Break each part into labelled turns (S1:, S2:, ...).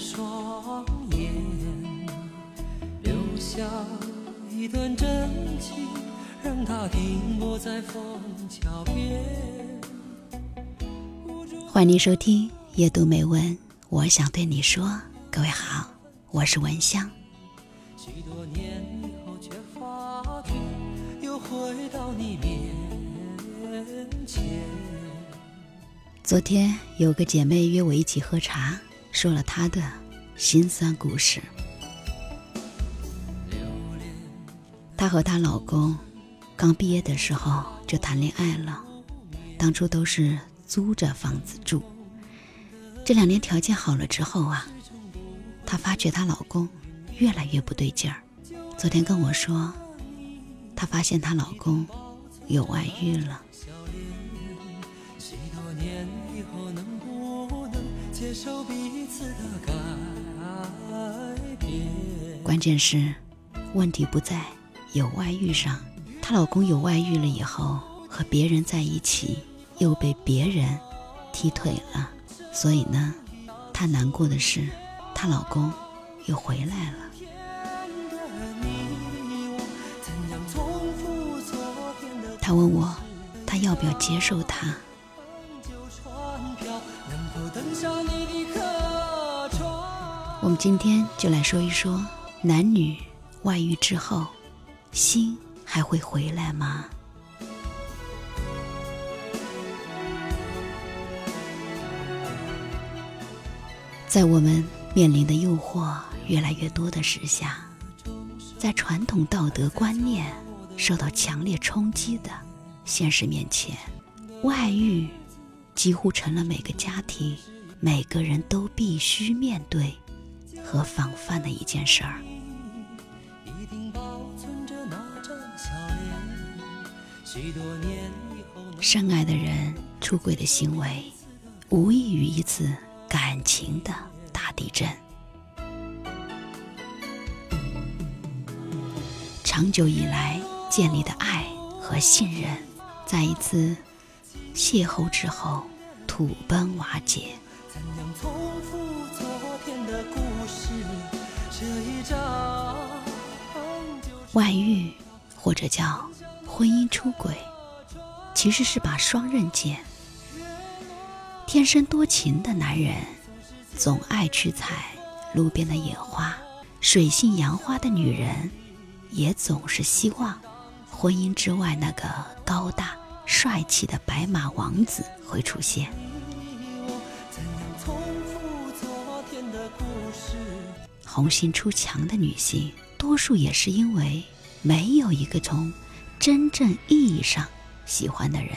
S1: 双眼，留下一段真情，让它停泊在枫桥边。
S2: 欢迎您收听《夜读美文》，我想对你说，各位好，我是文香。
S1: 许多年以后，却发觉又回到你面前。
S2: 昨天有个姐妹约我一起喝茶，说了她的心酸故事。她和她老公刚毕业的时候就谈恋爱了，当初都是租着房子住。这两年条件好了之后啊，她发觉她老公越来越不对劲儿。昨天跟我说，她发现她老公有外遇了。接受彼此的改变关键是，问题不在有外遇上。她老公有外遇了以后，和别人在一起，又被别人踢腿了。所以呢，她难过的是，她老公又回来了。她问我，她要不要接受他？我们今天就来说一说，男女外遇之后，心还会回来吗？在我们面临的诱惑越来越多的时下，在传统道德观念受到强烈冲击的现实面前，外遇几乎成了每个家庭、每个人都必须面对。和防范的一件事儿。深爱的人出轨的行为，无异于一次感情的大地震。长久以来建立的爱和信任，在一次邂逅之后土崩瓦解。外遇，或者叫婚姻出轨，其实是把双刃剑。天生多情的男人总爱去采路边的野花，水性杨花的女人也总是希望婚姻之外那个高大帅气的白马王子会出现。红杏出墙的女性，多数也是因为没有一个从真正意义上喜欢的人，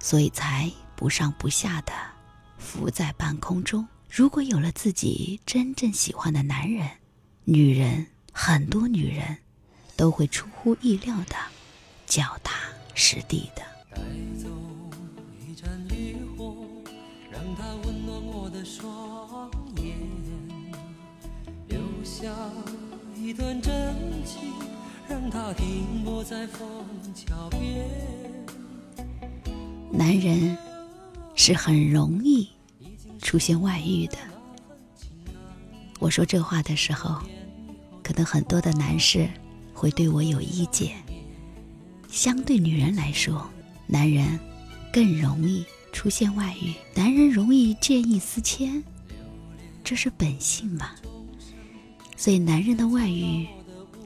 S2: 所以才不上不下的浮在半空中。如果有了自己真正喜欢的男人，女人很多女人都会出乎意料的脚踏实地的。
S1: 下一段真情，让它停泊在枫桥边。
S2: 男人是很容易出现外遇的。我说这话的时候，可能很多的男士会对我有意见。相对女人来说，男人更容易出现外遇，男人容易见异思迁，这是本性嘛？所以，男人的外遇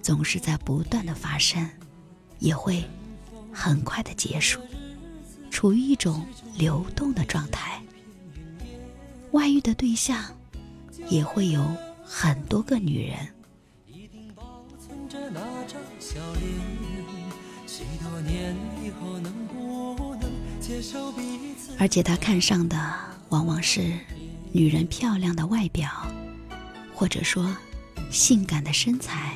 S2: 总是在不断的发生，也会很快的结束，处于一种流动的状态。外遇的对象也会有很多个女人，而且他看上的往往是女人漂亮的外表，或者说。性感的身材，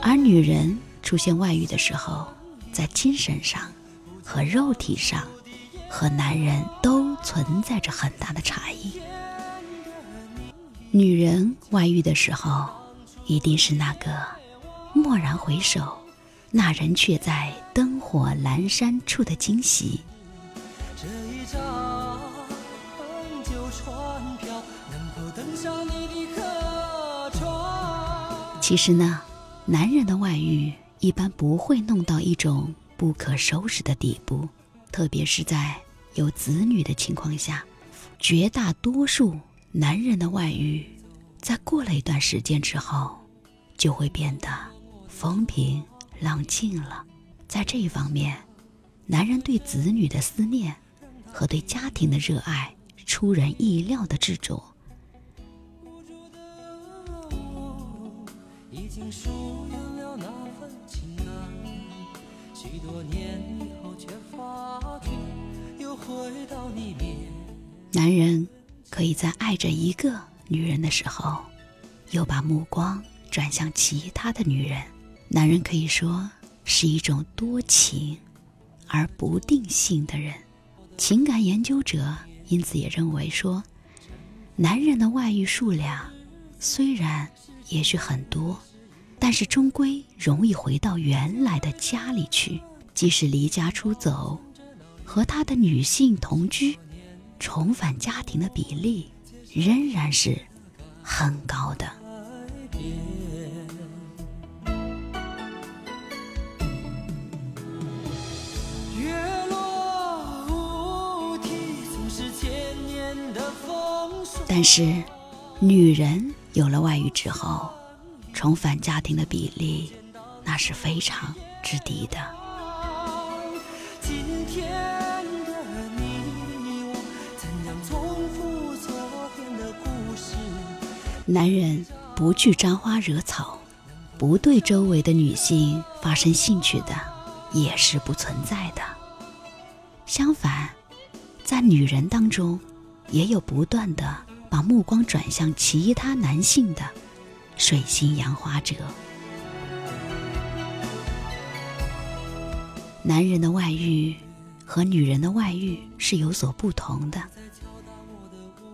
S2: 而女人出现外遇的时候，在精神上和肉体上，和男人都存在着很大的差异。女人外遇的时候，一定是那个蓦然回首，那人却在灯火阑珊处的惊喜。
S1: 这一张旧船票能否登上你的客船？
S2: 其实呢，男人的外遇一般不会弄到一种不可收拾的地步，特别是在有子女的情况下，绝大多数男人的外遇，在过了一段时间之后，就会变得风平。浪静了，在这一方面，男人对子女的思念和对家庭的热爱出人意料的执着。男人可以在爱着一个女人的时候，又把目光转向其他的女人。男人可以说是一种多情而不定性的人，情感研究者因此也认为说，男人的外遇数量虽然也许很多，但是终归容易回到原来的家里去，即使离家出走，和他的女性同居，重返家庭的比例仍然是很高的。但是，女人有了外遇之后，重返家庭的比例，那是非常之低的。男人不去沾花惹草，不对周围的女性发生兴趣的，也是不存在的。相反，在女人当中，也有不断的。把目光转向其他男性的水性杨花者。男人的外遇和女人的外遇是有所不同的。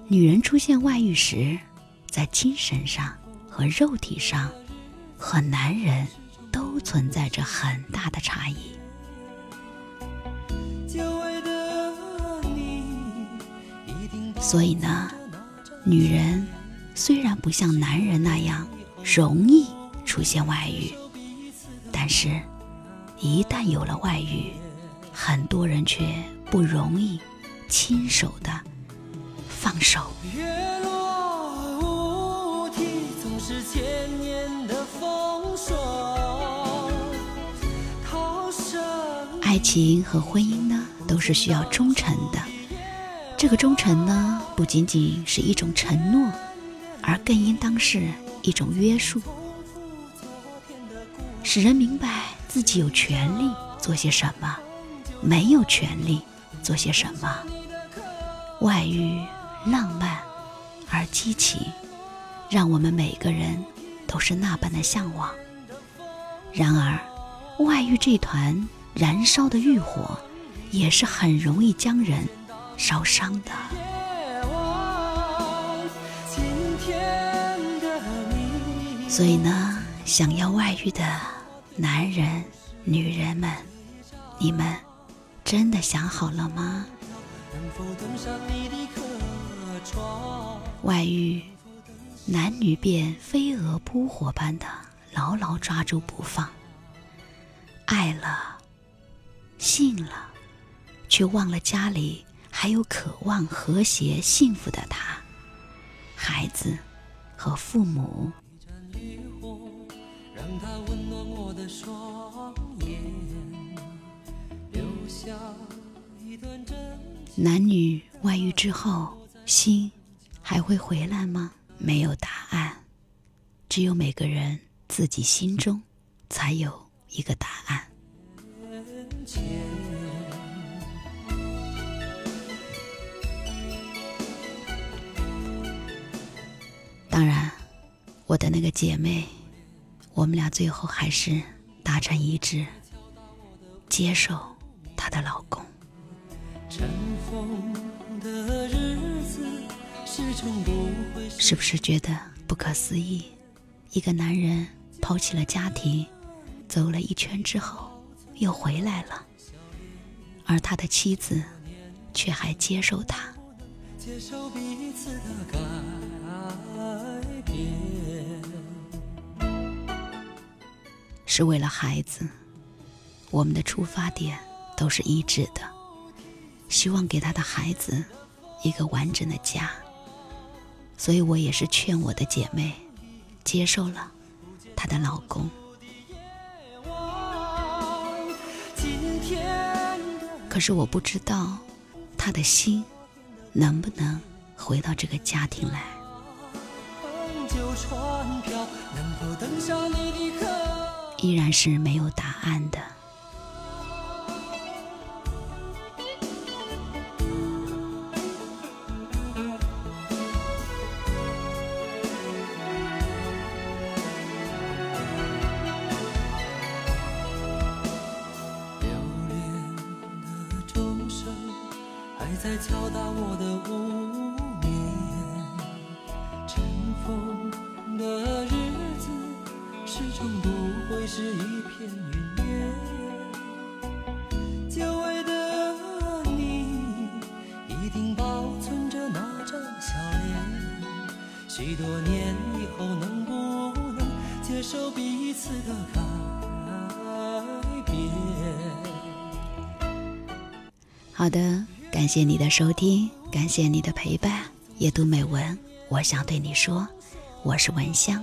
S2: 女人出现外遇时，在精神上和肉体上，和男人都存在着很大的差异。所以呢？女人虽然不像男人那样容易出现外遇，但是，一旦有了外遇，很多人却不容易亲手的放手。爱情和婚姻呢，都是需要忠诚的。这个忠诚呢，不仅仅是一种承诺，而更应当是一种约束，使人明白自己有权利做些什么，没有权利做些什么。外遇浪漫而激情，让我们每个人都是那般的向往。然而，外遇这团燃烧的欲火，也是很容易将人。烧伤的。所以呢，想要外遇的男人、女人们，你们真的想好了吗？外遇，男女便飞蛾扑火般的牢牢抓住不放，爱了，信了，却忘了家里。还有渴望和谐幸福的他，孩子和父母。男女外遇之后，心还会回来吗？没有答案，只有每个人自己心中才有一个答案。当然，我的那个姐妹，我们俩最后还是达成一致，接受她的老公。是不是觉得不可思议？一个男人抛弃了家庭，
S1: 走了一圈之后又回来了，而他的妻子却还接受他。接受彼此的改是为了孩子。我们的出发点都是一致的，希望给他的孩子一个完整的家。所以我也是劝我的姐妹接受了她的老公。可是我不知道他的心能不能回到这个家庭来。依然是没有答案的。在敲打我的无始终不会是一片云烟。久违的你，一定保存着那张笑脸。许多年以后，能不能接受彼此的改变？好的。感谢你的收听，感谢你的陪伴。夜读美文，我想对你说，我是文香。